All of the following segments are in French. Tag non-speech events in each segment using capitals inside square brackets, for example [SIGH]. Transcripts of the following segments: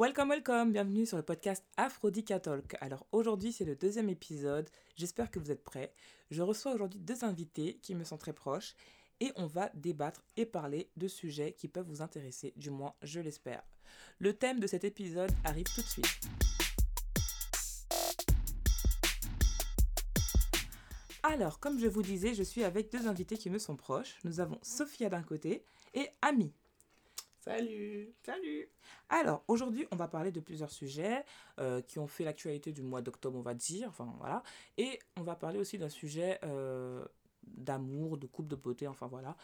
Welcome, welcome, bienvenue sur le podcast Aphrodika Talk. Alors aujourd'hui c'est le deuxième épisode, j'espère que vous êtes prêts. Je reçois aujourd'hui deux invités qui me sont très proches et on va débattre et parler de sujets qui peuvent vous intéresser, du moins je l'espère. Le thème de cet épisode arrive tout de suite. Alors, comme je vous disais, je suis avec deux invités qui me sont proches. Nous avons Sophia d'un côté et Ami. Salut Salut Alors, aujourd'hui, on va parler de plusieurs sujets euh, qui ont fait l'actualité du mois d'octobre, on va dire. Enfin, voilà. Et on va parler aussi d'un sujet euh, d'amour, de couple de beauté, enfin voilà.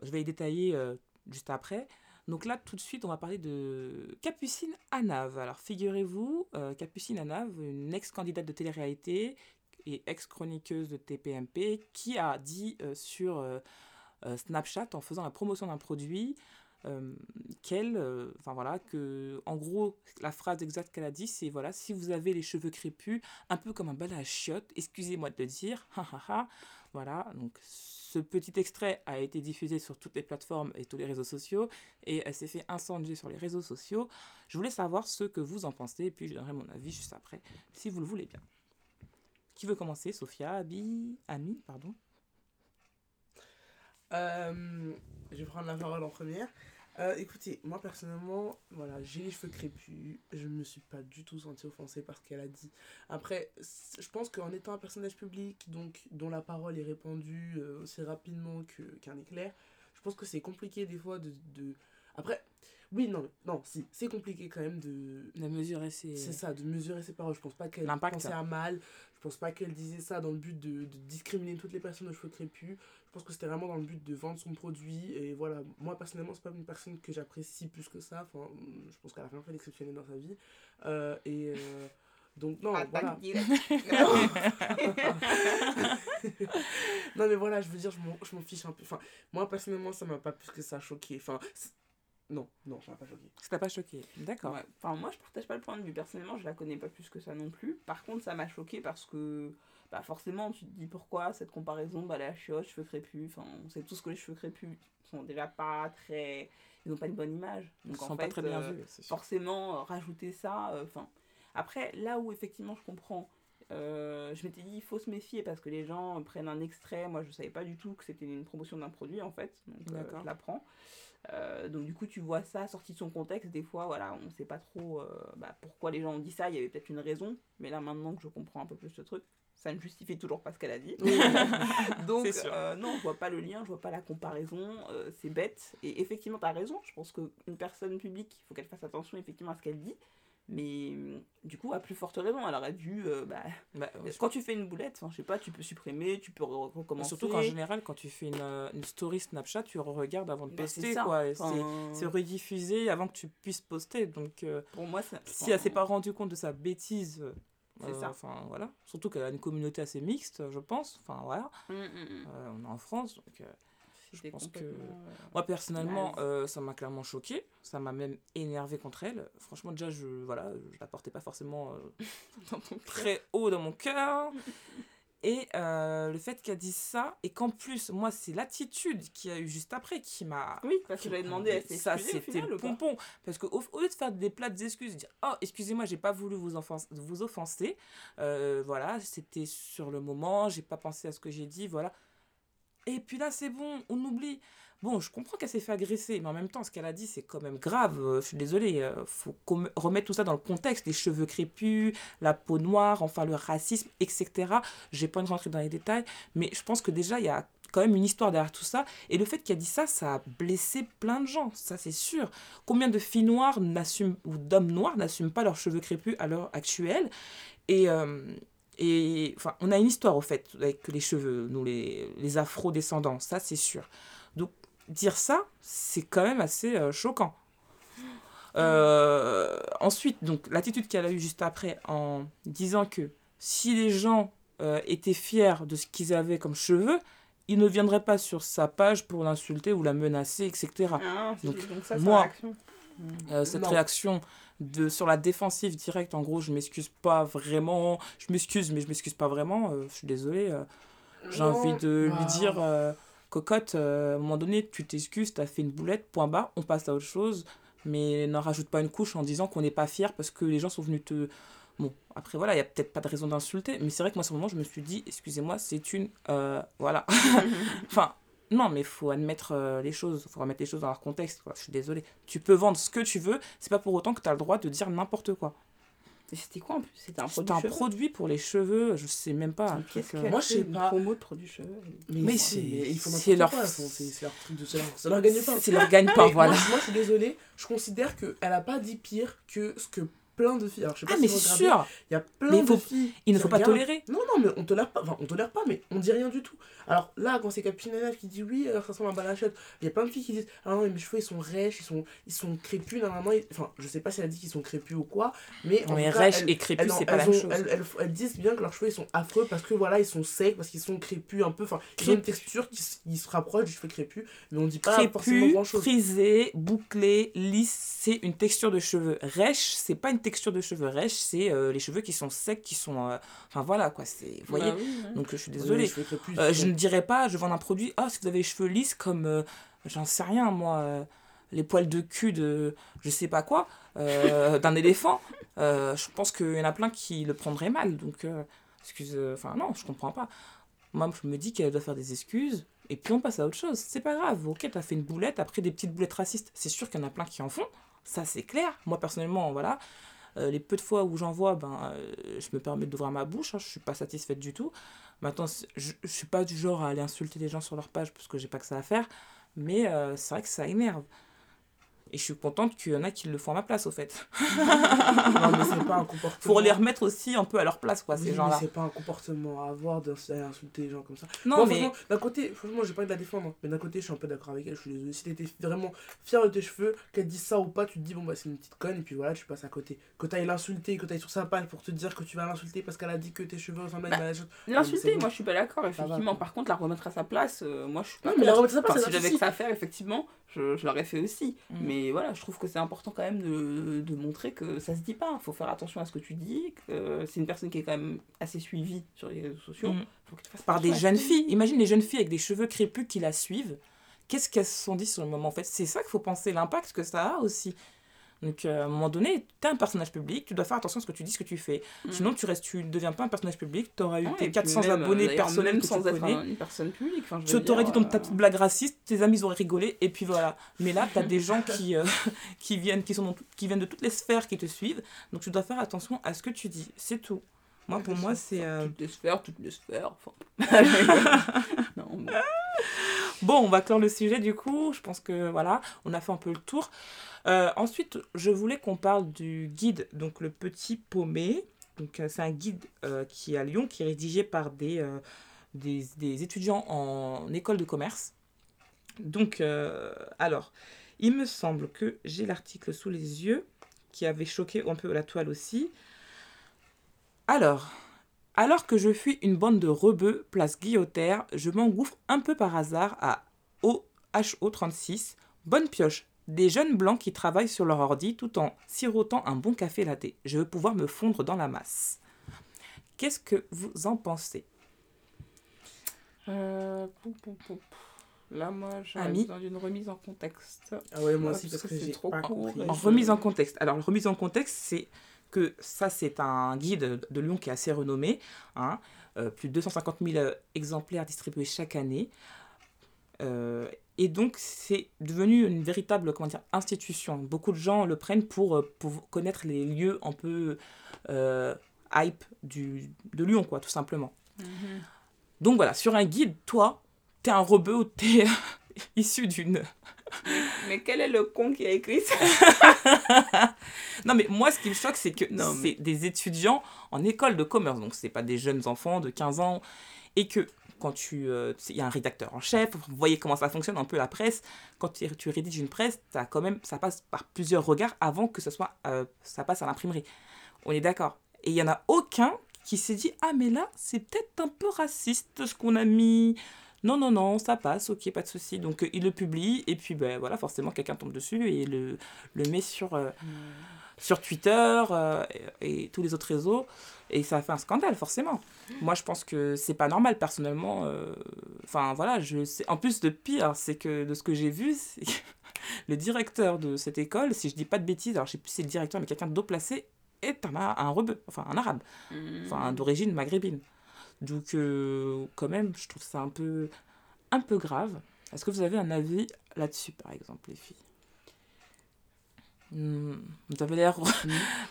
Je vais y détailler euh, juste après. Donc là, tout de suite, on va parler de Capucine Anave. Alors, figurez-vous, Capucine Anave, une ex-candidate de télé-réalité et ex-chroniqueuse de TPMP, qui a dit sur Snapchat, en faisant la promotion d'un produit, euh, qu'elle, euh, enfin voilà, que en gros, la phrase exacte qu'elle a dit, c'est voilà, si vous avez les cheveux crépus, un peu comme un balai à chiottes, excusez-moi de le dire, [LAUGHS] voilà, donc ce petit extrait a été diffusé sur toutes les plateformes et tous les réseaux sociaux et elle s'est fait incendier sur les réseaux sociaux. Je voulais savoir ce que vous en pensez et puis je donnerai mon avis juste après, si vous le voulez bien. Qui veut commencer? Sophia, Abi, Ami, pardon? Euh, je vais prendre la parole en première. Euh, écoutez, moi personnellement, voilà, j'ai les cheveux crépus, je me suis pas du tout sentie offensée par ce qu'elle a dit. Après, je pense qu'en étant un personnage public, donc dont la parole est répandue euh, aussi rapidement qu'un éclair, je pense que c'est compliqué des fois de, de... Après, oui, non, non, si, c'est compliqué quand même de... De mesurer ses... C'est ça, de mesurer ses paroles. Je pense pas qu'elle pensait à mal, je pense pas qu'elle disait ça dans le but de, de discriminer toutes les personnes aux cheveux crépus. Je pense que c'était vraiment dans le but de vendre son produit. Et voilà, moi personnellement, c'est pas une personne que j'apprécie plus que ça. Enfin, je pense qu'elle a rien fait d'exceptionnel dans sa vie. Euh, et euh, donc, non, voilà. [LAUGHS] non, mais voilà, je veux dire, je m'en fiche un peu. Enfin, moi personnellement, ça m'a pas plus que ça choqué. Enfin, non, non, ça m'a pas choqué. Ça t'a pas choqué, d'accord. Enfin, moi, je partage pas le point de vue. Personnellement, je la connais pas plus que ça non plus. Par contre, ça m'a choqué parce que, bah, forcément, tu te dis pourquoi cette comparaison, bah, la chiotte, cheveux crépus. Enfin, on sait tous que les cheveux crépus sont déjà pas très. Ils n'ont pas une bonne image. Donc, Ils en sont fait, pas très bien euh, vus, forcément, euh, rajouter ça. Euh, enfin, après, là où effectivement je comprends. je m'étais dit il faut se méfier parce que les gens prennent un extrait. Moi je savais pas du tout que c'était une promotion d'un produit en fait. Donc je l'apprends. Euh, donc du coup tu vois ça sorti de son contexte. Des fois voilà on sait pas trop euh, bah, pourquoi les gens ont dit ça. Il y avait peut-être une raison. Mais là maintenant que je comprends un peu plus ce truc ça ne justifie toujours pas ce qu'elle a dit. [LAUGHS] [LAUGHS] Donc euh, non je vois pas le lien je vois pas la comparaison. C'est bête. Et effectivement tu as raison. Je pense qu'une personne publique il faut qu'elle fasse attention effectivement à ce qu'elle dit mais du coup, à plus forte raison, elle aurait dû. Euh, bah, bah quand tu fais une boulette, je sais pas, tu peux supprimer, tu peux recommencer. Surtout qu'en général, quand tu fais une, euh, une story Snapchat, tu regardes avant de bah, poster. quoi. C'est rediffusé avant que tu puisses poster. Donc, euh, pour moi, si elle s'est pas rendue compte de sa bêtise. ça. Enfin, voilà. Surtout qu'elle a une communauté assez mixte, je pense. Enfin, voilà. Mmh, mmh, mmh. on est en France, donc je pense que moi personnellement euh, ça m'a clairement choqué. Ça m'a même énervé contre elle. Franchement déjà je voilà je la portais pas forcément euh, [LAUGHS] très haut dans mon cœur. Et euh, le fait qu'elle dise ça et qu'en plus moi c'est l'attitude qu'il y a eu juste après qui m'a oui parce que j'avais demandé à ça c'était le pompon. Parce qu'au au lieu de faire des plates excuses dire oh excusez-moi j'ai pas voulu vous, vous offenser voilà c'était sur le moment j'ai pas pensé à ce que j'ai dit voilà et puis là, c'est bon, on oublie. Bon, je comprends qu'elle s'est fait agresser, mais en même temps, ce qu'elle a dit, c'est quand même grave. Euh, je suis désolée, euh, faut remettre tout ça dans le contexte. Les cheveux crépus, la peau noire, enfin le racisme, etc. Je vais pas rentrer dans les détails, mais je pense que déjà, il y a quand même une histoire derrière tout ça. Et le fait qu'elle a dit ça, ça a blessé plein de gens, ça c'est sûr. Combien de filles noires n'assument, ou d'hommes noirs n'assument pas leurs cheveux crépus à l'heure actuelle? Et... Euh, et enfin, on a une histoire au fait avec les cheveux, nous les, les afro-descendants, ça c'est sûr. Donc dire ça, c'est quand même assez euh, choquant. Euh, ensuite, donc l'attitude qu'elle a eue juste après en disant que si les gens euh, étaient fiers de ce qu'ils avaient comme cheveux, ils ne viendraient pas sur sa page pour l'insulter ou la menacer, etc. Ah, donc, moi, cette réaction de sur la défensive directe en gros je m'excuse pas vraiment je m'excuse mais je m'excuse pas vraiment euh, je suis désolée euh, j'ai envie de lui dire euh, cocotte à un moment donné tu t'excuses tu as fait une boulette point bas on passe à autre chose mais n'en rajoute pas une couche en disant qu'on n'est pas fier parce que les gens sont venus te. Bon, après voilà, il n'y a peut-être pas de raison d'insulter, mais c'est vrai que moi, à ce moment, je me suis dit, excusez-moi, c'est une. euh, voilà. [LAUGHS] enfin, non, mais il faut admettre euh, les choses, il faut remettre les choses dans leur contexte, quoi. Je suis désolée. Tu peux vendre ce que tu veux, c'est pas pour autant que tu as le droit de dire n'importe quoi. C'était quoi en plus? C'était un C'est produit un cheveux? produit pour les cheveux, je sais même pas. Qu'est-ce qu'elle Moi, je sais une pas. promo de produits cheveux Mais, Mais c'est- leur quoi, c'est leur truc de ça, leur- ça leur gagne pas. C'est leur gagne-pain, Mais voilà. Moi, moi, je suis désolée, je considère qu'elle a pas dit pire que ce que plein de filles. Alors, je sais pas Ah, si mais c'est sûr Il y a plein Mais il faut- de filles. Il ne faut pas tolérer. Non, non, mais on tolère pas. Enfin, on tolère pas, mais on dit rien du tout. Alors là, quand c'est Capinella qui dit oui, alors ça ressemble à un balachette, il y a plein de filles qui disent Ah non, mais mes cheveux ils sont rêches, ils sont, ils sont crépus, normalement. Enfin, je sais pas si elle a dit qu'ils sont crépus ou quoi, mais en Non, mais tout cas, rêche elle- et crépus, c'est pas la même chose. elles- elles- elles disent bien que leurs cheveux ils sont affreux parce que voilà, ils sont secs, parce qu'ils sont crépus un peu. Enfin, ils ont une texture qui, se rapproche du cheveu crépus, mais on dit pas forcément Crépus, grand chose. frisé, bouclé, lisse, c'est une texture de cheveux. Rêche, c'est pas une texture de cheveux. Rêche, c'est euh, les cheveux qui sont secs, qui sont. euh, Enfin voilà quoi, c'est. Vous voyez Bah oui, ouais. Donc je suis désolée. Euh, je ne dirais pas, je vends un produit, ah, si vous avez les cheveux lisses comme, j'en sais rien, moi, les poils de cul de je sais pas quoi, d'un [LAUGHS] éléphant, je pense qu'il y en a plein qui le prendraient mal. Donc, excuse, enfin, non, je comprends pas. Moi, je me dis qu'elle doit faire des excuses, et puis on passe à autre chose. C'est pas grave, ok, t'as fait une boulette, après des petites boulettes racistes, c'est sûr qu'il y en a plein qui en font, ça c'est clair. Moi, personnellement, voilà. Euh, les peu de fois où j'en vois, ben, euh, je me permets d'ouvrir ma bouche, hein, je suis pas satisfaite du tout. Maintenant, je, je suis pas du genre à aller insulter les gens sur leur page parce que j'ai pas que ça à faire, mais euh, c'est vrai que ça énerve. Et je suis contente qu'il y en a qui le font à ma place, au fait. [LAUGHS] Non, mais c'est pas un [LAUGHS] comportement. Faut les remettre aussi un peu à leur place, quoi, Oui, ces gens-là. c'est pas un comportement à avoir d'insulter les gens comme ça. Non, mais d'un côté, franchement, j'ai pas envie de la défendre, hein, mais d'un côté, je suis un peu d'accord avec elle. Je suis désolé. Si t'étais vraiment fier de tes cheveux, qu'elle dise ça ou pas, tu te dis, bon, bah, c'est une petite conne, et puis voilà, tu passes à côté. Que t'ailles l'insulter, que t'ailles sur sa page pour te dire que tu vas l'insulter parce qu'elle a dit que tes cheveux ressemblent à Bah, balachette. L'insulter, c'est bon. moi je suis pas d'accord, effectivement. Par contre, la remettre à sa place, euh, moi je suis pas Non, mais la remettre à sa place, si j'avais que ça à faire, effectivement, je, je l'aurais fait aussi. Mm. Mais voilà, je trouve que c'est important quand même de, de montrer que ça se dit pas. Il faut faire attention à ce que tu dis. que c'est une personne qui est quand même assez suivie sur les réseaux sociaux. Mm. Faut que tu fasses par des jeunes filles. Imagine les jeunes filles avec des cheveux crépus qui la suivent. Qu'est-ce qu'elles se sont dit sur le moment En fait, c'est ça qu'il faut penser, l'impact que ça a aussi. Donc, euh, à un moment donné, tu es un personnage public, tu dois faire attention à ce que tu dis, ce que tu fais. Mm. Sinon, tu restes, tu ne deviens pas un personnage public, tu auras eu Ouais, tes et puis 400 même, abonnés personnels même que sans tu être connais. une personne publique. Enfin, je Tu t'aurais dit ton, ta euh, petite blague raciste, tes amis auraient rigolé, et puis voilà. Mais là, tu as des gens qui, euh, [LAUGHS] qui, viennent, qui, sont dans tout- qui viennent de toutes les sphères qui te suivent, donc tu dois faire attention à ce que tu dis. C'est tout. Moi, pour moi, c'est. euh, Toutes les sphères, toutes les sphères. Enfin... [LAUGHS] [LAUGHS] non, bon. Bon, on va clore le sujet du coup. Je pense que voilà, on a fait un peu le tour. Euh, ensuite, je voulais qu'on parle du guide, donc le petit paumé. Donc, euh, c'est un guide euh, qui est à Lyon, qui est rédigé par des, étudiants en école de commerce. Donc, alors, il me semble que j'ai l'article sous les yeux, qui avait choqué un peu la toile aussi. Alors, alors que je fuis une bande de rebeux place Guillotière, je m'engouffre un peu par hasard à OHO36. Bonne pioche. Des jeunes blancs qui travaillent sur leur ordi tout en sirotant un bon café latte. Je veux pouvoir me fondre dans la masse. Qu'est-ce que vous en pensez? Euh, pou, pou, pou. Là, moi, j'ai Ami. besoin d'une remise en contexte. Ah ouais, moi aussi, parce parce que que c'est j'ai trop pas court, En remise en contexte. Alors, la remise en contexte, c'est que ça, c'est un guide de Lyon qui est assez renommé. hein. Euh, plus de 250 000 exemplaires distribués chaque année. Euh, et donc, c'est devenu une véritable comment dire, institution. Beaucoup de gens le prennent pour, euh, pour connaître les lieux un peu euh, hype du, de Lyon, quoi, tout simplement. Mhm. Donc voilà, sur un guide, toi, t'es un rebeu ou t'es [LAUGHS] issu d'une Mais quel est le con qui a écrit ça [LAUGHS] Non, mais moi, ce qui me choque, c'est que Non, c'est des étudiants en école de commerce. Donc, c'est pas des jeunes enfants de 15 ans. Et que quand tu. euh, Il y a un rédacteur en chef, vous voyez comment ça fonctionne un peu la presse. Quand tu, tu rédiges une presse, as quand même, ça passe par plusieurs regards avant que ce soit, euh, ça passe à l'imprimerie. On est d'accord. Et il y en a aucun qui s'est dit Ah, mais là, c'est peut-être un peu raciste ce qu'on a mis. Non, non, non, ça passe, ok, pas de souci. Donc, euh, il le publie, et puis, ben voilà, forcément, quelqu'un tombe dessus et le, le met sur, euh, sur Twitter euh, et, et tous les autres réseaux. Et ça a fait un scandale, forcément. Moi, je pense que c'est pas normal, personnellement. Enfin, voilà, je sais. En plus, le pire, c'est que de ce que j'ai vu, [LAUGHS] le directeur de cette école, si je dis pas de bêtises, alors je sais plus si c'est le directeur, mais quelqu'un d'eau placé, est un, un rebeu, enfin un arabe, enfin Mm. d'origine maghrébine. Donc, euh, quand même, je trouve ça un peu, un peu grave. Est-ce que vous avez un avis là-dessus, par exemple, les filles? Hmm, Vous avez l'air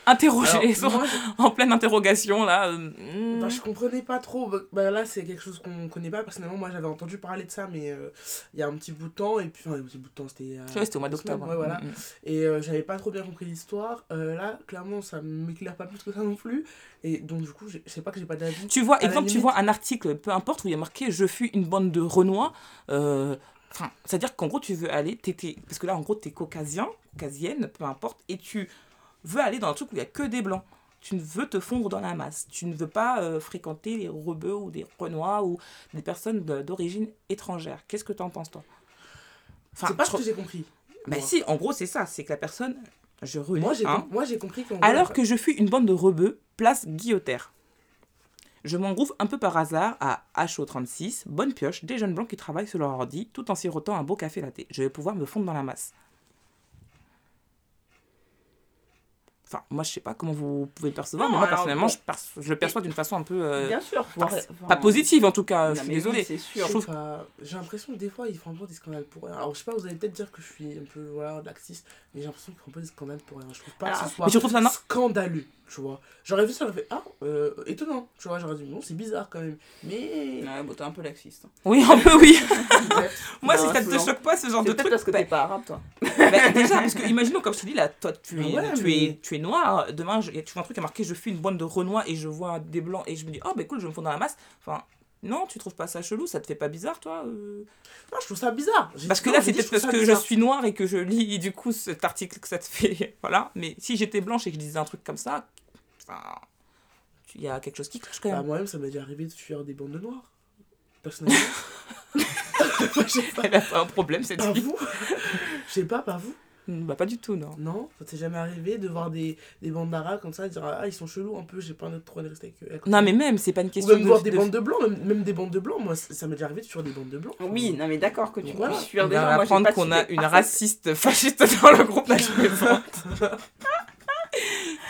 interrogé, Alors, moi, je- en pleine interrogation, là. euh, bah, je comprenais pas trop. Bah, bah, là, c'est quelque chose qu'on connaît pas. Personnellement, moi, j'avais entendu parler de ça, mais euh, il y a un petit bout de temps. Et puis, enfin, un petit bout de temps, c'était. euh, Ouais, c'était au mois d'octobre. ouais, voilà. Hmm. Et euh, j'avais pas trop bien compris l'histoire. Euh, là, clairement, ça m'éclaire pas plus que ça non plus. Et donc, du coup, je sais pas que j'ai pas d'avis. Tu vois, exemple, tu vois un article, peu importe, où il y a marqué Je fus une bande de Renois. euh, Enfin, c'est-à-dire qu'en gros, tu veux aller, parce que là, en gros, tu es caucasien, caucasienne, peu importe, et tu veux aller dans un truc où il n'y a que des blancs. Tu ne veux te fondre dans la masse. Tu ne veux pas euh, fréquenter les rebeux ou des Renois ou des personnes d'origine étrangère. Qu'est-ce que tu en penses, toi? Enfin, c'est pas ce que j'ai compris. Bah moi. si, en gros, c'est ça. C'est que la personne, je relis, Moi, j'ai hein, com- compris qu'en alors gros, que je fus une bande de rebeux, place Guillotère. Je m'engouffre un peu par hasard à HO36, bonne pioche, des jeunes blancs qui travaillent sur leur ordi, tout en sirotant un beau café latte. Je vais pouvoir me fondre dans la masse. Enfin, moi, je sais pas comment vous pouvez le percevoir, Non, mais moi, alors, personnellement, bon. je, perce- je le perçois d'une façon un peu... euh, Bien sûr. pas, enfin, pas positive, en tout cas, non, je suis oui, désolée. c'est Je sûr. trouve- J'ai l'impression que des fois, ils font un peu des scandales pour rien. Alors, je sais pas, vous allez peut-être dire que je suis un peu voilà, laxiste, mais j'ai l'impression qu'ils font un peu des scandales pour rien. Je trouve pas Alors, que ce soit Mais tu trouves ça non scandaleux, tu vois. J'aurais vu ça, j'aurais fait, ah, euh, étonnant, tu vois. J'aurais dit, non, c'est bizarre quand même. Mais. Ouais, bon, t'es un peu laxiste. hein. Oui, un peu, oui. [LAUGHS] [LAUGHS] Moi, Non, si ça te choque pas, ce genre C'est de peut-être truc... parce que bah, t'es pas arabe, toi. [LAUGHS] Bah, déjà, parce que imaginons, comme je te dis, là, toi, tu es, ouais, tu mais- es, tu es noir. Demain, je- tu vois un truc qui a marqué Je suis une bande de renois et je vois des blancs et je me dis Oh, bah cool, je vais me fondre dans la masse. Enfin, non, tu trouves pas ça chelou Ça te fait pas bizarre, toi euh? Non, je trouve ça bizarre. Parce que non, là, c'est peut-être parce que je suis noire et que je lis du coup cet article que ça te fait. Voilà. Mais si j'étais blanche et que je disais un truc comme ça, enfin, il y a quelque chose qui cloche quand Bah, même. moi-même, ça m'est déjà arrivé de fuir des bandes de noirs. Personnellement. [LAUGHS] Je sais pas. Elle a pas un problème, cette Pas fille. vous? Je sais pas, pas vous Bah, pas du tout, non. Non, ça t'est jamais arrivé de voir des, des bandes d'arabes comme ça, et dire ah ils sont chelous un peu, j'ai pas de trop de rester avec eux. Non, mais même, c'est pas une Ou question même de. voir des de- bandes de blancs, même, même des bandes de blancs, moi ça ça m'est déjà arrivé de fuir des bandes de blancs. Oui, non, mais d'accord que tu Voilà. puisses fuir On des gens. va Moi, j'ai apprendre pas qu'on a une raciste fasciste [LAUGHS] dans le groupe. Là, je plaisante. [LAUGHS]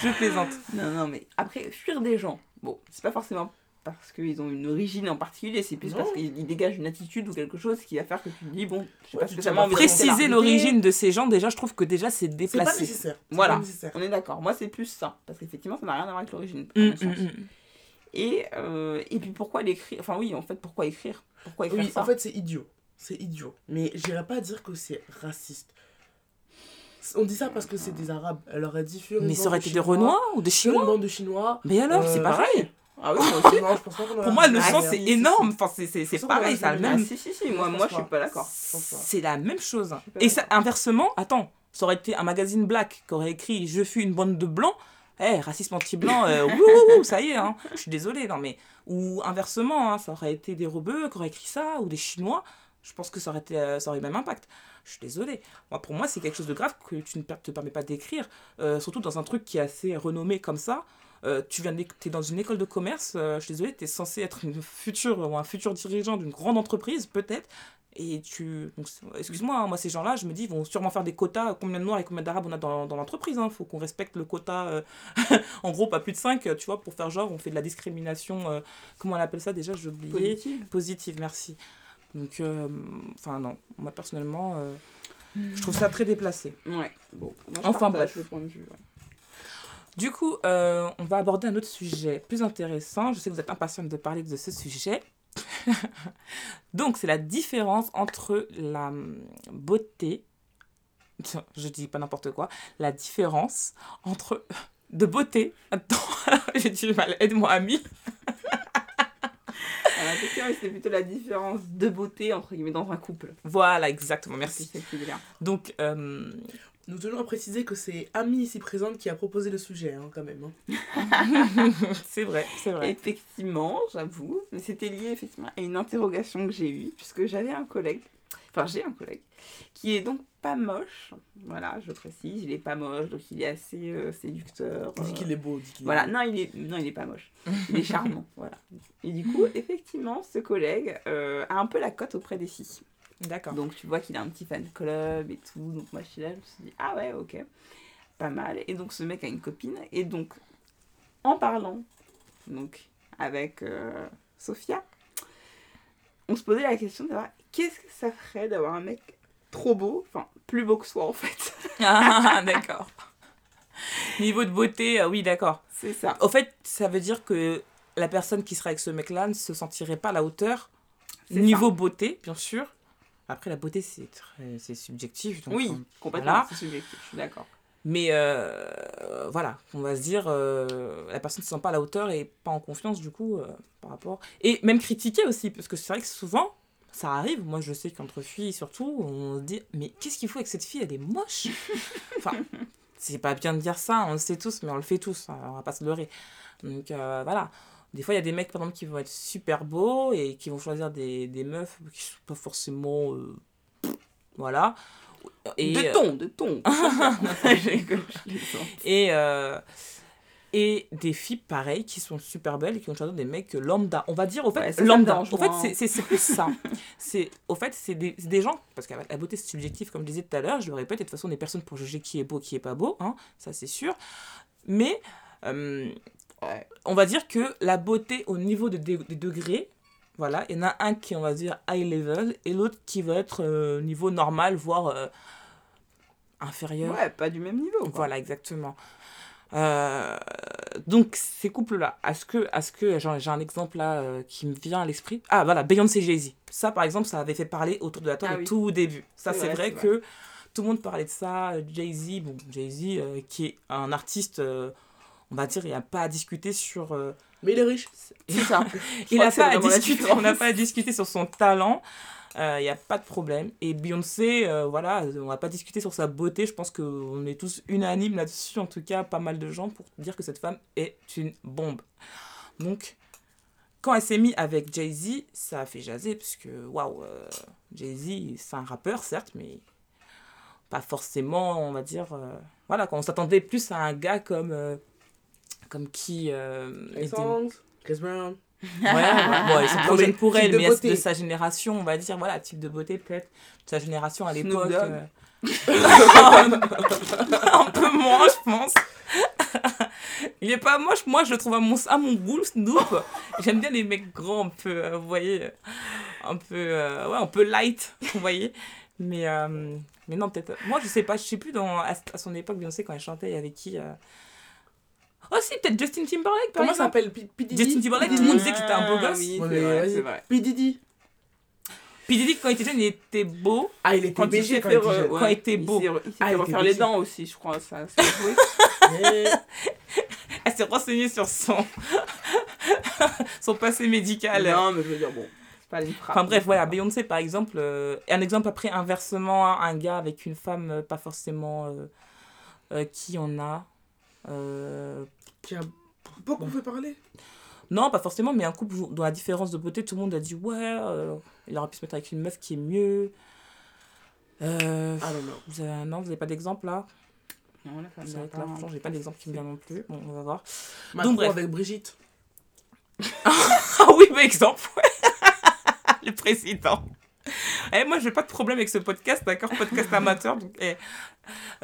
je plaisante. Non, non, mais après, fuir des gens, bon, c'est pas forcément parce qu'ils ont une origine en particulier, c'est plus Non. parce qu'ils ils dégagent une attitude ou quelque chose qui va faire que tu te dis, bon, je sais Ouais, pas spécialement. Préciser l'origine de ces gens, déjà, je trouve que déjà, c'est C'est pas déplacé. nécessaire. c'est Voilà. pas nécessaire. On est d'accord, moi c'est plus ça, parce qu'effectivement ça n'a rien à voir avec l'origine. Mm, mm, mm. Et, euh, et puis pourquoi l'écrire? Enfin oui, en fait, pourquoi écrire? Pourquoi écrire Oui, ça? en fait c'est idiot. C'est idiot. Mais j'irais pas dire que c'est raciste. On dit ça parce que c'est des arabes. Elle aurait dit Mais ça aurait été des Chinois, Renois ou des fuir une Chinois bande de Chinois. Mais alors, Euh, c'est pareil. Ah oui, moi aussi. Non, je pense pas qu'on aurait Pour moi, le sens, c'est énorme. Enfin, c'est- c'est c'est pareil, aurait ça a le dit- Ah, même. si, si, si, moi, Je moi je suis pas. d'accord. C'est la même chose. Et ça, inversement, attends, ça aurait été un magazine black qui aurait écrit Je fus une bande de blancs. Eh, racisme anti-blanc, euh, [LAUGHS] ça y est, hein. je suis désolée, non mais. Ou inversement, hein, ça aurait été des rebeux qui auraient écrit ça, ou des Chinois, je pense que ça aurait, été, euh, ça aurait eu le même impact. Je suis désolée. Moi, pour moi, c'est quelque chose de grave que tu ne te permets pas d'écrire, euh, surtout dans un truc qui est assez renommé comme ça. Euh, tu viens es dans une école de commerce, euh, je suis désolée, tu es censé être une future ou un futur dirigeant d'une grande entreprise, peut-être. Et tu. Excuse-moi, hein, moi, ces gens-là, je me dis, ils vont sûrement faire des quotas. Combien de noirs et combien d'arabes on a dans, dans l'entreprise Il faut qu'on respecte le quota. [LAUGHS] en gros, pas plus de 5, tu vois, pour faire genre, on fait de la discrimination. comment on appelle ça déjà J'ai oublié. Positive. Positive, merci. Donc, euh, enfin, non. Moi, personnellement, euh, je trouve ça très déplacé. Ouais, bon. Moi, Enfin, bref. le point de vue. ouais. Du coup, euh, on va aborder un autre sujet plus intéressant. Je sais que vous êtes impatiente de parler de ce sujet. [LAUGHS] Donc, c'est la différence entre la hum, beauté, [LAUGHS] je dis pas n'importe quoi, la différence entre [LAUGHS] de beauté. Attends, j'ai du mal, aide-moi, ami. Alors, effectivement, c'est plutôt la différence de beauté entre guillemets dans un couple. Voilà, exactement, merci. Donc, euh, Nous tenons à préciser que c'est Ami ici présente qui a proposé le sujet, hein, quand même. hein. [LAUGHS] c'est vrai, c'est vrai. Effectivement, j'avoue, mais c'était lié effectivement à une interrogation que j'ai eue, puisque j'avais un collègue, enfin j'ai un collègue, qui est donc pas moche, voilà, je précise, il est pas moche, donc il est assez euh, séducteur. Dis euh, qu'il est beau, dis qu'il est Voilà, non, il est, non, il est pas moche. [LAUGHS] Il est charmant, voilà. Et du coup, effectivement, ce collègue euh, a un peu la cote auprès des filles. D'accord. Donc tu vois qu'il a un petit fan club et tout. Donc moi je suis là, je me suis dit, ah ouais, ok, pas mal. Et donc ce mec a une copine. Et donc en parlant donc avec euh, Sophia, on se posait la question de savoir qu'est-ce que ça ferait d'avoir un mec trop beau, enfin plus beau que soi en fait. [LAUGHS] Ah, d'accord. Niveau de beauté, euh, oui, d'accord. C'est ça. Au fait, ça veut dire que la personne qui serait avec ce mec-là ne se sentirait pas à la hauteur. Niveau beauté, bien sûr. Après, la beauté, c'est très subjectif. Donc Oui, on- complètement, voilà. c'est subjectif, je suis d'accord. Mais euh, voilà, on va se dire, euh, la personne ne se sent pas à la hauteur et pas en confiance, du coup, euh, par rapport. Et même critiquer aussi, parce que c'est vrai que souvent, ça arrive. Moi, je sais qu'entre filles, surtout, on se dit, mais qu'est-ce qu'il faut avec cette fille Elle est moche [LAUGHS] Enfin, c'est pas bien de dire ça, on le sait tous, mais on le fait tous, hein, on va pas se leurrer. Donc euh, voilà. Des fois, il y a des mecs, par exemple, qui vont être super beaux et qui vont choisir des, des meufs qui sont pas forcément. euh, voilà. Et, de euh, ton, de ton. [LAUGHS] Sens. [LAUGHS] et, euh, et des filles pareilles qui sont super belles et qui ont choisi des mecs lambda. On va dire au fait Ouais, lambda. Au fait, c'est- plus ça. [LAUGHS] c'est au fait c'est des, des gens parce que la beauté c'est subjectif comme je disais tout à l'heure. Je le répète. Et de toute façon, des personnes pour juger qui est beau, qui est pas beau. Hein, ça c'est sûr. Mais euh, Ouais. on va dire que la beauté au niveau de des degrés. Voilà, il y en a un qui, on va dire, high level, et l'autre qui va être euh, niveau normal, voire euh, inférieur. Ouais, pas du même niveau. quoi. Voilà, exactement. Euh, donc, ces couples-là, est-ce que, est que j'ai un exemple là euh, qui me vient à l'esprit? Ah, voilà, Beyoncé et Jay-Z. Ça, par exemple, ça avait fait parler autour de la table Ah au oui. tout début. Ça, C'est vrai, que tout le monde parlait de ça. Jay-Z, bon, Jay-Z, euh, qui est un artiste, euh, on va dire, il n'y a pas à discuter sur. euh, Mais il est riche. [LAUGHS] C'est ça. Je il n'a pas, à discuter, on n'a pas à discuter sur son talent. Il n'y a pas de problème. Et Beyoncé, euh, voilà, on va pas discuter sur sa beauté. Je pense qu'on est tous unanimes là-dessus. En tout cas, pas mal de gens pour dire que cette femme est une bombe. Donc, quand elle s'est mise avec Jay-Z, ça a fait jaser. Parce que, waouh, euh, Jay-Z, c'est un rappeur, certes, mais pas forcément, on va dire. euh, voilà, quand on s'attendait plus à un gars comme. euh, comme qui. euh, Chris Brown. Ouais, ouais. [LAUGHS] bon, ils sont trop jeunes pour elle, de mais beauté. de sa génération, on va dire, voilà, type de beauté peut-être, de sa génération à l'époque. Euh, [LAUGHS] un peu moins, je pense. [LAUGHS] Il est pas moche, moi je le trouve à mon, à mon goût, Snoop. J'aime bien les mecs grands, un peu, euh, vous voyez, un peu, euh, ouais, un peu light, vous voyez. Mais, euh, mais non, peut-être. Moi je sais pas, je sais plus dans, à, à son époque, Beyoncé, quand elle chantait, il y avait qui euh... Oh si, peut-être Justin Timberlake par Comment ça s'appelle? P. P. Diddy? Justin Timberlake, tout le monde disait qu'il était un beau gosse. Oui, Ouais, c'est mais vrai, vas-y. c'est vrai. P. Diddy. Quand il était jeune, il était beau. Ah, il était Quand il BG s'est quand fait il était re- jeune. Quand il était beau. Il s'est Ah, fait il était refaire les dents aussi, je crois. Ça, [LAUGHS] Elle s'est renseignée sur son, [LAUGHS] son passé médical. non, mais je veux dire, bon, c'est pas une frappe. Enfin bref, voilà, Beyoncé par exemple. euh, et un exemple après, inversement, un gars avec une femme euh, pas forcément euh, euh, qui on a. euh, Qui a beaucoup fait parler. non, pas forcément, mais un couple dont la différence de beauté, tout le monde a dit ouais, euh, il aurait pu se mettre avec une meuf qui est mieux. Euh, Ah non, non. vous avez, non, vous n'avez pas d'exemple là? Non, là, ça là, franchement, j'ai pas d'exemple qui me vient non plus. Bon, on va voir. Macron bref. avec Brigitte. [LAUGHS] Ah oui, par exemple, [LAUGHS] le président. Eh, moi, j'ai pas de problème avec ce podcast, d'accord? Podcast amateur. Donc, eh.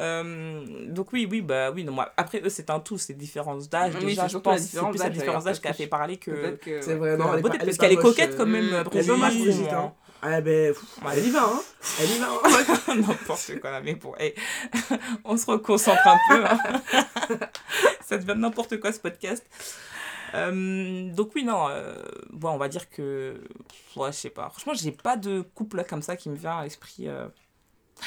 Euh, donc oui, oui, bah oui. Non, moi, après, eux, c'est un tout, c'est différence d'âge. Oui, déjà, je pense que c'est différence plus la d'âge, différence d'âge qui a fait parler que... Peut-être que. C'est vrai, non, elle beauté, elle parce est qu'elle est coquette quand même, euh, mal, Brigitte. Hein. Ah ben, pff, elle y va, hein. Elle y va, hein. [LAUGHS] N'importe quoi, là, mais bon, eh, [LAUGHS] on se reconcentre un peu. hein. [LAUGHS] Ça devient n'importe quoi ce podcast. Euh, donc oui, non, euh, bon, on va dire que... Ouais, je sais pas. Franchement, j'ai pas de couple là, comme ça qui me vient à l'esprit. euh.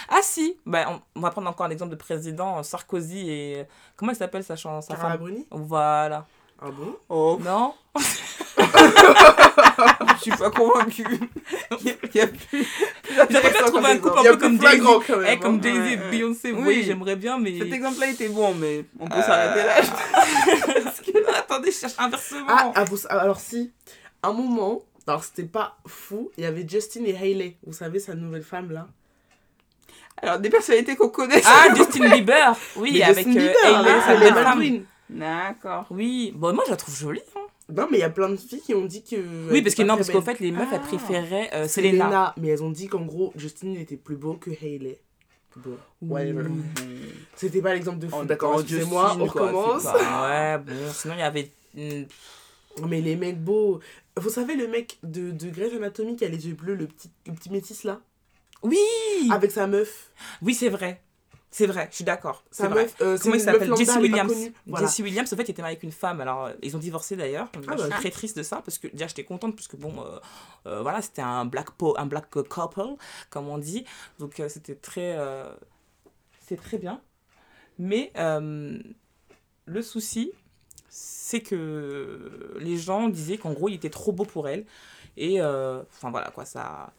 Ah si bah, on, on va prendre encore un exemple de président, Sarkozy et... Comment elle s'appelle sa, chan- sa Carla femme? Bruni? Voilà. Ah bon? Oh, Non? [LAUGHS] Je suis pas convaincue. Il y a, il y a plus. J'aimerais bien trouver un couple un peu comme Jay-Z. Eh, comme hein. Jay-Z et Ouais, ouais. Beyoncé, vous Oui. voyez, j'aimerais bien, mais... Cet exemple-là était bon, mais on peut Euh, s'arrêter là. [LAUGHS] Parce que là, attendez, je cherche inversement. Ah, ah, vous- alors si, un moment, alors c'était pas fou, il y avait Justin et Hailey, vous savez, sa nouvelle femme là. Alors, des personnalités qu'on connaît. Ah, [LAUGHS] Justin Bieber Oui, Mais avec Justin euh, Bieber, Hailey, sa belle femme. Baldwin. D'accord. Oui, bon, moi je la trouve jolie. hein. Non, mais il y a plein de filles qui ont dit que. Oui, parce que non, parce qu'en fait, les meufs, elles Ah. préféraient euh, Selena. Selena, mais elles ont dit qu'en gros, Justin était plus beau que Hailey. C'était pas l'exemple de fou. Oh, D'accord, excusez-moi, Justine, on recommence. pas- Ouais, bon, sinon il y avait. Mais les mecs beaux. Vous savez, le mec de, de Grey's Anatomy qui a les yeux bleus, le petit, le petit métis là? Oui Avec sa meuf. Oui, c'est vrai. C'est vrai, je suis d'accord. C'est vrai. euh, Comment il s'appelle Jesse Williams. Voilà. Jesse Williams, en fait, il était marié avec une femme. Alors, euh, ils ont divorcé d'ailleurs. Ah Je suis bah. très triste de ça parce que déjà, j'étais contente parce que bon, euh, euh, voilà, c'était un black, po un black couple, comme on dit. Donc, c'était très. c'est très bien. Mais le souci, c'est que les gens disaient qu'en gros, il était trop beau pour elle. Et enfin, voilà quoi, ça.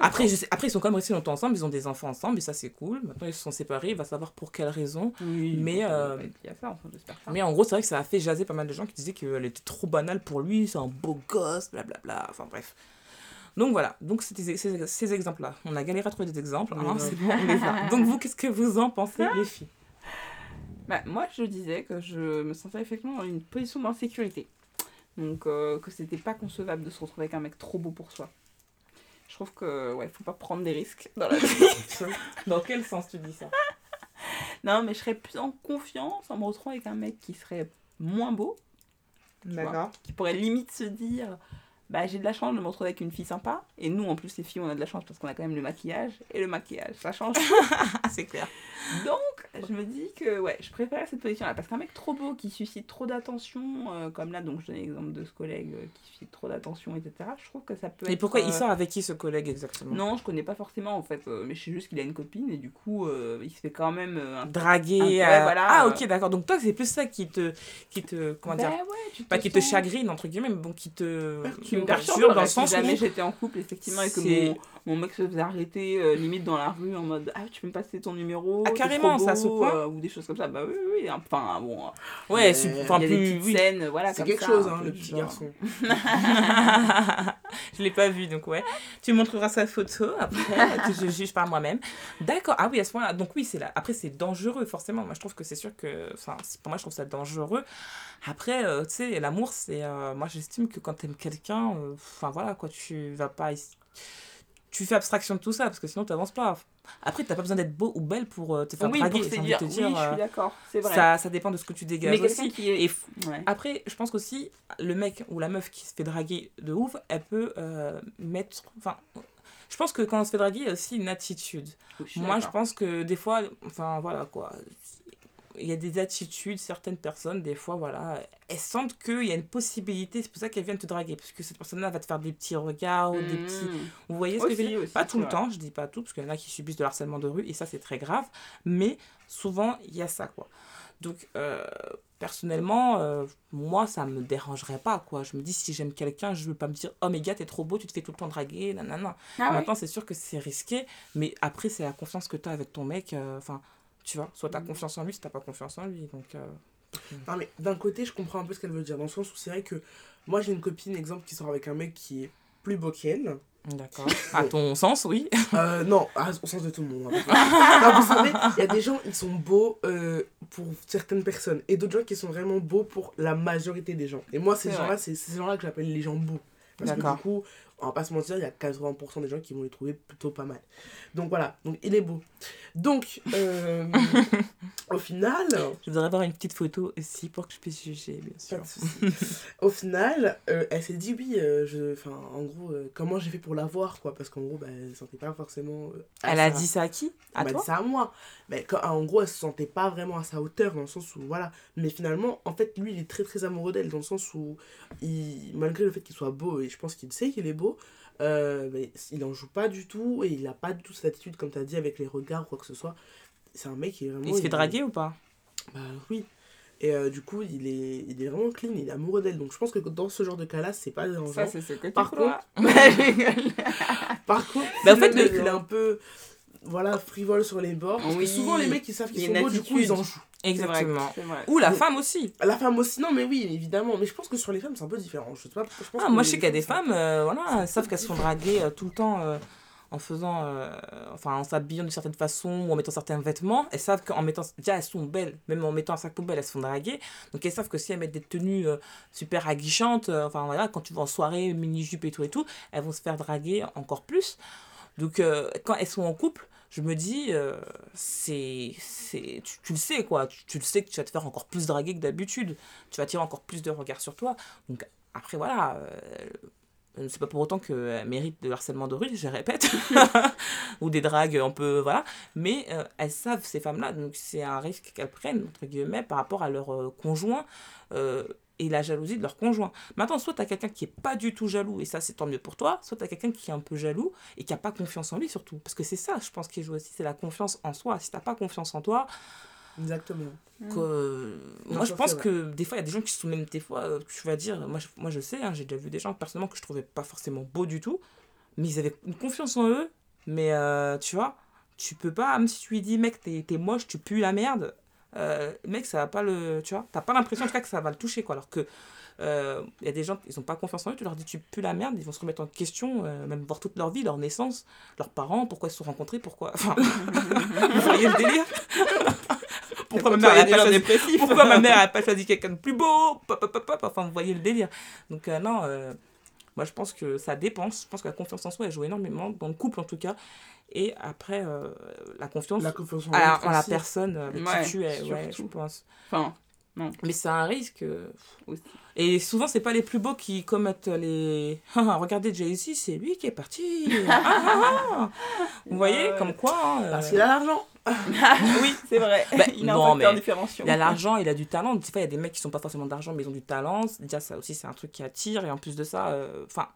Après, je sais- après, ils sont quand même restés longtemps ensemble, ils ont des enfants ensemble, et ça c'est cool. Maintenant, ils se sont séparés, il va savoir pour. Oui, Mais, bon, euh, Il y a ça, enfin, j'espère pas. Mais en gros, c'est vrai que ça a fait jaser pas mal de gens qui disaient qu'elle était trop banale pour lui, c'est un beau gosse, blablabla. Enfin bref. Donc voilà, donc c'était ces, ces, ces exemples-là. On a galéré à trouver des exemples, Oui, hein, ouais. c'est bon, on les a. [LAUGHS] Donc vous, qu'est-ce que vous en pensez, les filles? Bah, moi, je disais que je me sentais effectivement dans une position d'insécurité. Donc, euh, que c'était pas concevable de se retrouver avec un mec trop beau pour soi. Je trouve que, ouais, faut pas prendre des risques dans la [LAUGHS] vie. Dans quel sens tu dis ça? Non, mais je serais plus en confiance en me retrouvant avec un mec qui serait moins beau, D'accord. qui pourrait limite se dire bah j'ai de la chance de me retrouver avec une fille sympa et nous en plus les filles on a de la chance parce qu'on a quand même le maquillage et le maquillage ça change [LAUGHS] c'est clair. donc je me dis que ouais je préfère cette position là parce qu'un mec trop beau qui suscite trop d'attention euh, comme là donc je donne l'exemple de ce collègue euh, qui suscite trop d'attention etc je trouve que ça peut Et être, pourquoi il euh, sort avec qui ce collègue exactement? Non je connais pas forcément en fait mais je sais juste qu'il a une copine et du coup il se fait quand même un Draguer. Un peu, voilà, Ah ok, d'accord. Donc toi, c'est plus ça qui te, qui te, comment Bah dire, ouais, tu pas qui te chagrine entre guillemets, mais bon, qui te, qui me perturbe dans le sens jamais où j'étais en couple effectivement et que mon, mon mec se faisait arrêter limite dans la rue en mode ah tu peux me passer ton numéro Ah, carrément, ça, point euh, ou des choses comme ça bah oui oui, oui enfin bon ouais, euh, su- il y enfin des plus, oui. scènes voilà C'est comme quelque ça, chose, hein, le petit genre. garçon. [LAUGHS] je l'ai pas vu, donc ouais. Tu me montreras sa photo après, [LAUGHS] que je juge par moi-même. D'accord. Ah oui, à ce point-là. Donc oui, c'est là. Après, c'est dangereux, forcément. Moi, je trouve que c'est sûr que. Enfin, c'est- pour moi, je trouve ça dangereux. Après, euh, tu sais, l'amour, c'est. euh, moi, j'estime que quand t'aimes quelqu'un, euh, enfin voilà, quoi, tu vas pas. Tu fais abstraction de tout ça, parce que sinon, t'avances pas. Après, t'as pas besoin d'être beau ou belle pour euh, te faire oui draguer. pour j'ai envie séduire de oui te je dire, suis euh, d'accord c'est vrai ça, ça dépend de ce que tu dégages mais aussi. qui est Et f- ouais. après, je pense qu'aussi, le mec ou la meuf qui se fait draguer de ouf, elle peut euh, mettre. Enfin, je pense que quand on se fait draguer, il y a aussi une attitude. Je Moi, je pense que des fois, enfin voilà quoi. Il y a des attitudes, certaines personnes, des fois, voilà, elles sentent qu'il y a une possibilité, c'est pour ça qu'elles viennent te draguer, parce que cette personne-là va te faire des petits regards, ou des petits. Mmh. Vous voyez ce que je veux dire Pas tout le temps, je dis pas tout, parce qu'il y en a qui subissent de l'harcèlement de rue, et ça, c'est très grave, mais souvent, il y a ça, quoi. Donc, euh, personnellement, euh, moi, ça me dérangerait pas, quoi. Je me dis, si j'aime quelqu'un, je veux pas me dire, oh, mais gars, t'es trop beau, tu te fais tout le temps draguer, nanana. Ah. Maintenant, c'est sûr que c'est risqué, mais après, c'est la confiance que tu as avec ton mec. euh, Enfin, tu vois, soit tu as Mhm. confiance en lui, si tu pas confiance en lui. Donc, euh, Non, mais d'un côté, je comprends un peu ce qu'elle veut dire. Dans le sens où c'est vrai que moi, j'ai une copine, exemple, qui sort avec un mec qui est plus beau qu'elle. d'accord. [LAUGHS] À ton sens, oui. Euh, non, ah, au sens de tout le monde. non, vous savez, il y a des gens, ils sont beaux euh, pour certaines personnes. Et d'autres gens qui sont vraiment beaux pour la majorité des gens. Et moi, ces gens-là, c'est ces gens-là que j'appelle les gens beaux. Parce que du coup, on va pas se mentir, il y a 80% des gens qui vont les trouver plutôt pas mal. Donc voilà, donc il est beau. Donc, euh, [LAUGHS] au final, Je voudrais avoir une petite photo aussi pour que je puisse juger, bien sûr. Au final, euh, elle s'est dit oui, euh, je, en gros, euh, comment j'ai fait pour l'avoir, quoi, parce qu'en gros, bah, elle se sentait pas forcément. Elle a sa- dit ça à qui? Elle À m'a toi? dit ça à moi. Mais quand, en gros, elle se sentait pas vraiment à sa hauteur, dans le sens où, voilà. Mais finalement, en fait, lui, il est très très amoureux d'elle, dans le sens où, il, malgré le fait qu'il soit beau, et je pense qu'il sait qu'il est beau, euh, mais il en joue pas du tout, et il a pas du tout cette attitude, comme tu as dit, avec les regards ou quoi que ce soit. C'est un mec qui est vraiment. Il se fait draguer ou pas? Bah oui. Et euh, du coup, il est, il est vraiment clean, il est amoureux d'elle. Donc je pense que dans ce genre de cas-là, c'est pas dérangeant. ça c'est ce que tu Par crois [LAUGHS] [LAUGHS] Par contre, Bah, en fait, le mec, le- il est un peu voilà, frivole sur les bords. Parce que souvent, les mecs, ils savent qu'ils sont beaux, du coup, ils en jouent. Exactement. Vrai. Ou la femme aussi. La femme aussi, non, mais oui, évidemment. Mais je pense que sur les femmes, c'est un peu différent. Je sais pas, je pense Ah, moi, je sais qu'il y a des femmes, euh, voilà, elles savent qu'elles se font draguer euh, tout le temps. euh, en faisant, enfin en s'habillant d'une certaine façon ou en mettant certains vêtements, elles savent qu'en mettant, déjà elles sont belles, même en mettant un sac poubelle, elles se font draguer. Donc elles savent que si elles mettent des tenues super aguichantes, enfin voilà, quand tu vas en soirée, mini-jupe et tout et tout, elles vont se faire draguer encore plus. Donc quand elles sont en couple, je me dis, c'est, c'est, tu, tu, le sais quoi, tu, tu, le sais que tu vas te faire encore plus draguer que d'habitude, tu vas attirer encore plus de regards sur toi. Donc après voilà, euh, c'est pas pour autant qu'elles méritent de harcèlement de rue, je répète, [LAUGHS] ou des dragues un peu, voilà, mais euh, elles savent, ces femmes-là, donc c'est un risque qu'elles prennent, entre guillemets, par rapport à leur euh, conjoint et la jalousie de leur conjoint. Maintenant, soit tu as quelqu'un qui est pas du tout jaloux, et ça c'est tant mieux pour toi, soit tu as quelqu'un qui est un peu jaloux et qui a pas confiance en lui surtout, parce que c'est ça, je pense, qui joue aussi, c'est la confiance en soi. Si t'as pas confiance en toi, Exactement. Que, moi, je pense que des fois, il y a des gens qui sont même des fois, tu vas dire, moi je, moi, je sais, hein, j'ai déjà vu des gens personnellement que je trouvais pas forcément beaux du tout, mais ils avaient une confiance en eux, mais euh, tu vois, tu peux pas, même si tu lui dis, mec, t'es es moche, tu pues la merde, euh, mec, ça va pas le. Tu vois, t'as pas l'impression en tout cas que ça va le toucher, quoi. Alors que. Il euh, y a des gens, ils ont pas confiance en eux, tu leur dis tu pues la merde, ils vont se remettre en question, même voir toute leur vie, leur naissance, leurs parents, pourquoi ils se sont rencontrés, pourquoi. Enfin, [LAUGHS] vous voyez le délire [LAUGHS] pourquoi ma, mère pas choisi... pourquoi ma mère n'a pas choisi quelqu'un de plus beau Enfin, vous voyez le délire. Donc, euh, non, euh, moi je pense que ça dépend. Je pense que la confiance en soi, elle joue énormément, dans le couple en tout cas. Et après, euh, la confiance, la confiance en, à, la personne avec qui tu es, ouais, je pense. Enfin, non. Mais c'est un risque. Et souvent, c'est pas les plus beaux qui commettent les. [LAUGHS] Regardez Jay-Z, c'est lui qui est parti. Ah, ah, ah. Vous voyez, comme quoi. Hein, Parce qu'il a l'argent. [LAUGHS] oui, c'est vrai. Bah, [LAUGHS] il, non, mais il a l'argent, il a du talent. Des fois, il y a des mecs qui sont pas forcément d'argent, mais ils ont du talent. Déjà, ça aussi, c'est un truc qui attire. Et en plus de ça, euh, enfin,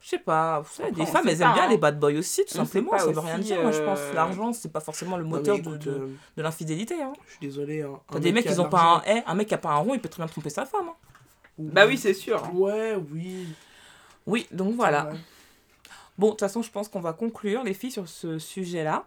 je sais pas. Vous savez, des femmes, elles aiment bien hein. les bad boys aussi, tout simplement. Ça veut rien dire. Moi, je pense euh, l'argent, c'est pas forcément le moteur de, de, euh, de l'infidélité. Hein. Je suis désolé. Hein. T'as des mecs qui ont pas un. un mec qui a pas un rond, il peut très bien tromper sa femme. Hein. Bah oui, c'est sûr. Ouais, oui. Oui, donc voilà. Bon, de toute façon, je pense qu'on va conclure, les filles, sur ce sujet-là.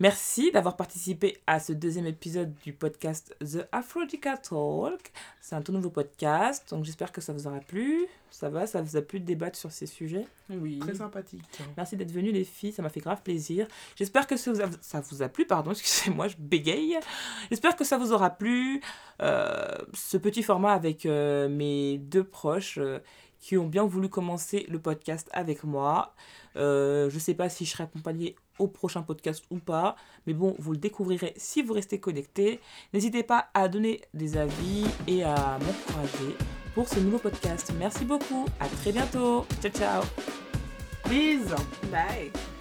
Merci d'avoir participé à ce deuxième épisode du podcast The Aphrodita Talk. C'est un tout nouveau podcast, donc j'espère que ça vous aura plu. Ça va, ça vous a plu de débattre sur ces sujets? Oui. Très sympathique. Merci d'être venus les filles, ça m'a fait grave plaisir. J'espère que ça vous, a, ça vous a plu, pardon, [LAUGHS] excusez-moi, je bégaye. J'espère que ça vous aura plu. Euh, ce petit format avec euh, mes deux proches euh, qui ont bien voulu commencer le podcast avec moi. je ne sais pas si je serai accompagnée au prochain podcast ou pas. Mais bon, vous le découvrirez si vous restez connecté. N'hésitez pas à donner des avis et à m'encourager pour ce nouveau podcast. Merci beaucoup. À très bientôt. Ciao, ciao. Peace. Bye.